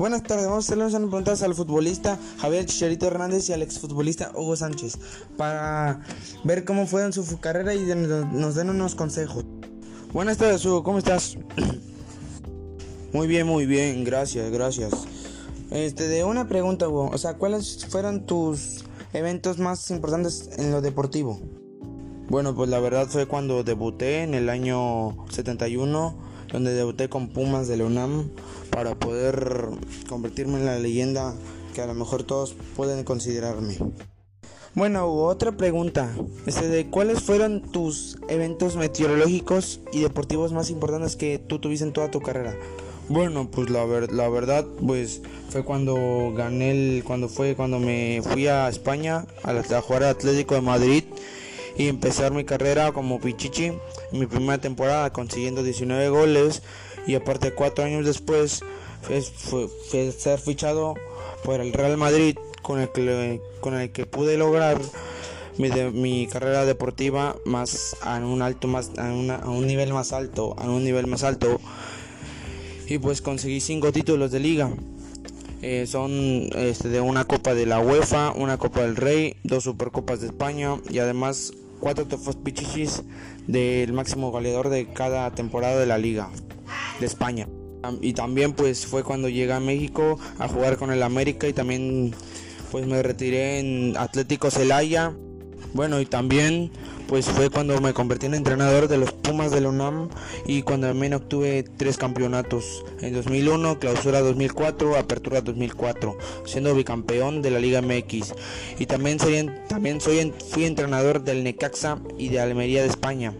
Buenas tardes, vamos a hacerle unas preguntas al futbolista Javier Chicharito Hernández y al exfutbolista Hugo Sánchez para ver cómo fue en su carrera y nos den unos consejos. Buenas tardes, Hugo, ¿cómo estás? Muy bien, muy bien, gracias, gracias. Este, de una pregunta, Hugo, o sea, ¿cuáles fueron tus eventos más importantes en lo deportivo? Bueno, pues la verdad fue cuando debuté en el año 71, donde debuté con Pumas de la UNAM para poder convertirme en la leyenda que a lo mejor todos pueden considerarme. Bueno, Hugo, otra pregunta. Este, de ¿Cuáles fueron tus eventos meteorológicos y deportivos más importantes que tú tuviste en toda tu carrera? Bueno, pues la, la verdad, pues fue cuando gané el, cuando fue cuando me fui a España a, a jugar al Atlético de Madrid y empezar mi carrera como Pichichi mi primera temporada consiguiendo 19 goles y aparte cuatro años después fue, ser fichado por el Real Madrid con el que, con el que pude lograr mi, mi carrera deportiva más a un alto más a, a un nivel más alto a un nivel más alto y pues conseguí cinco títulos de liga. Eh, son este, de una copa de la UEFA, una copa del Rey, dos supercopas de España y además cuatro trofeos pichichis del máximo goleador de cada temporada de la liga de España. Y también pues fue cuando llegué a México a jugar con el América y también pues me retiré en Atlético Celaya. Bueno, y también pues fue cuando me convertí en entrenador de los Pumas de la UNAM y cuando también obtuve tres campeonatos en 2001, clausura 2004, apertura 2004, siendo bicampeón de la Liga MX. Y también soy, también soy, fui entrenador del Necaxa y de Almería de España.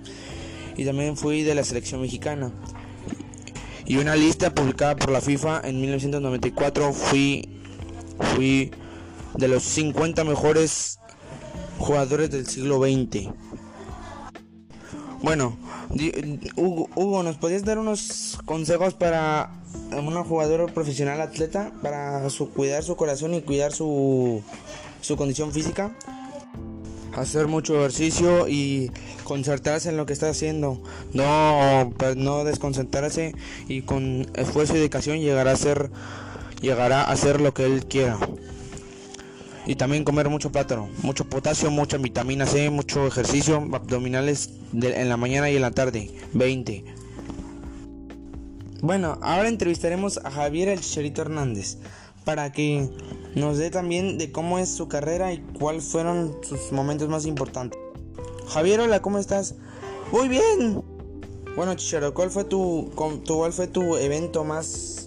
Y también fui de la selección mexicana. Y una lista publicada por la FIFA en 1994 fui, fui de los 50 mejores jugadores del siglo XX. Bueno, Hugo, ¿nos podías dar unos consejos para un jugador profesional atleta para su, cuidar su corazón y cuidar su, su condición física? Hacer mucho ejercicio y concentrarse en lo que está haciendo. No, pues, no desconcentrarse y con esfuerzo y dedicación llegará a ser llegará a hacer lo que él quiera y también comer mucho plátano, mucho potasio, mucha vitamina C, mucho ejercicio, abdominales en la mañana y en la tarde, 20. Bueno, ahora entrevistaremos a Javier El Chicharito Hernández para que nos dé también de cómo es su carrera y cuáles fueron sus momentos más importantes. Javier, hola, ¿cómo estás? Muy bien. Bueno, Chicharo, ¿cuál fue tu, cuál fue tu evento más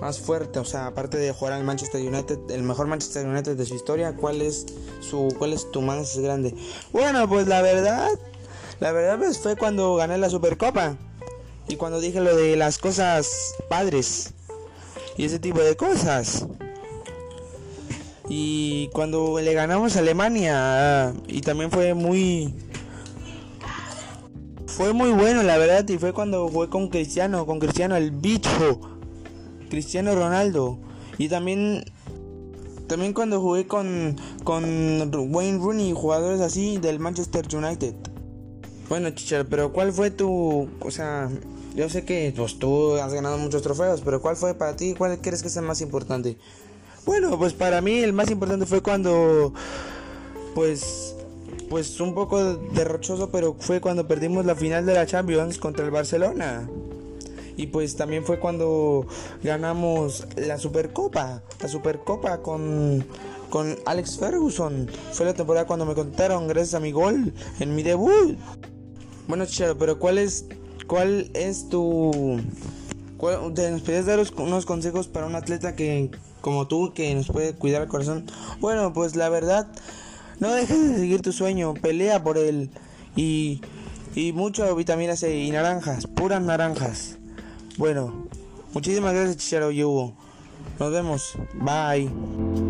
más fuerte, o sea, aparte de jugar al Manchester United, el mejor Manchester United de su historia, ¿cuál es su cuál es tu más grande? Bueno, pues la verdad, la verdad pues fue cuando gané la Supercopa y cuando dije lo de las cosas padres y ese tipo de cosas. Y cuando le ganamos a Alemania y también fue muy fue muy bueno, la verdad, y fue cuando jugué con Cristiano, con Cristiano el bicho Cristiano Ronaldo. Y también también cuando jugué con, con Wayne Rooney, jugadores así del Manchester United. Bueno, Chichar, pero ¿cuál fue tu, o sea, yo sé que pues, tú has ganado muchos trofeos, pero ¿cuál fue para ti? ¿Cuál crees que es el más importante? Bueno, pues para mí el más importante fue cuando, pues, pues un poco derrochoso, pero fue cuando perdimos la final de la Champions contra el Barcelona. Y pues también fue cuando ganamos la Supercopa, la Supercopa con, con Alex Ferguson. Fue la temporada cuando me contaron gracias a mi gol en mi debut. Bueno, Chicharo, pero ¿cuál es, cuál es tu... Cuál, ¿Nos podrías dar unos consejos para un atleta que, como tú, que nos puede cuidar el corazón? Bueno, pues la verdad, no dejes de seguir tu sueño, pelea por él. Y, y mucho vitamina C y naranjas, puras naranjas. Bueno, muchísimas gracias Chicharo y Hugo. Nos vemos. Bye.